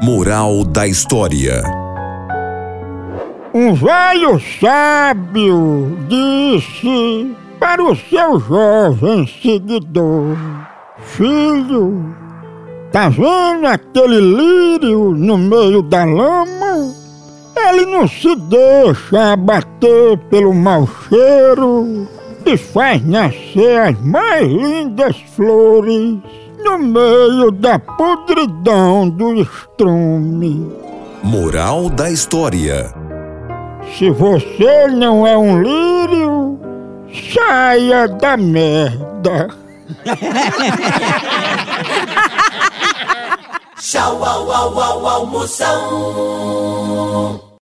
Moral da história: Um velho sábio disse para o seu jovem seguidor: Filho, tá vendo aquele lírio no meio da lama? Ele não se deixa abater pelo mau cheiro e faz nascer as mais lindas flores no meio da podridão do estrume. Moral da história: Se você não é um lírio, saia da merda. Tchau, au, au, au, almoção.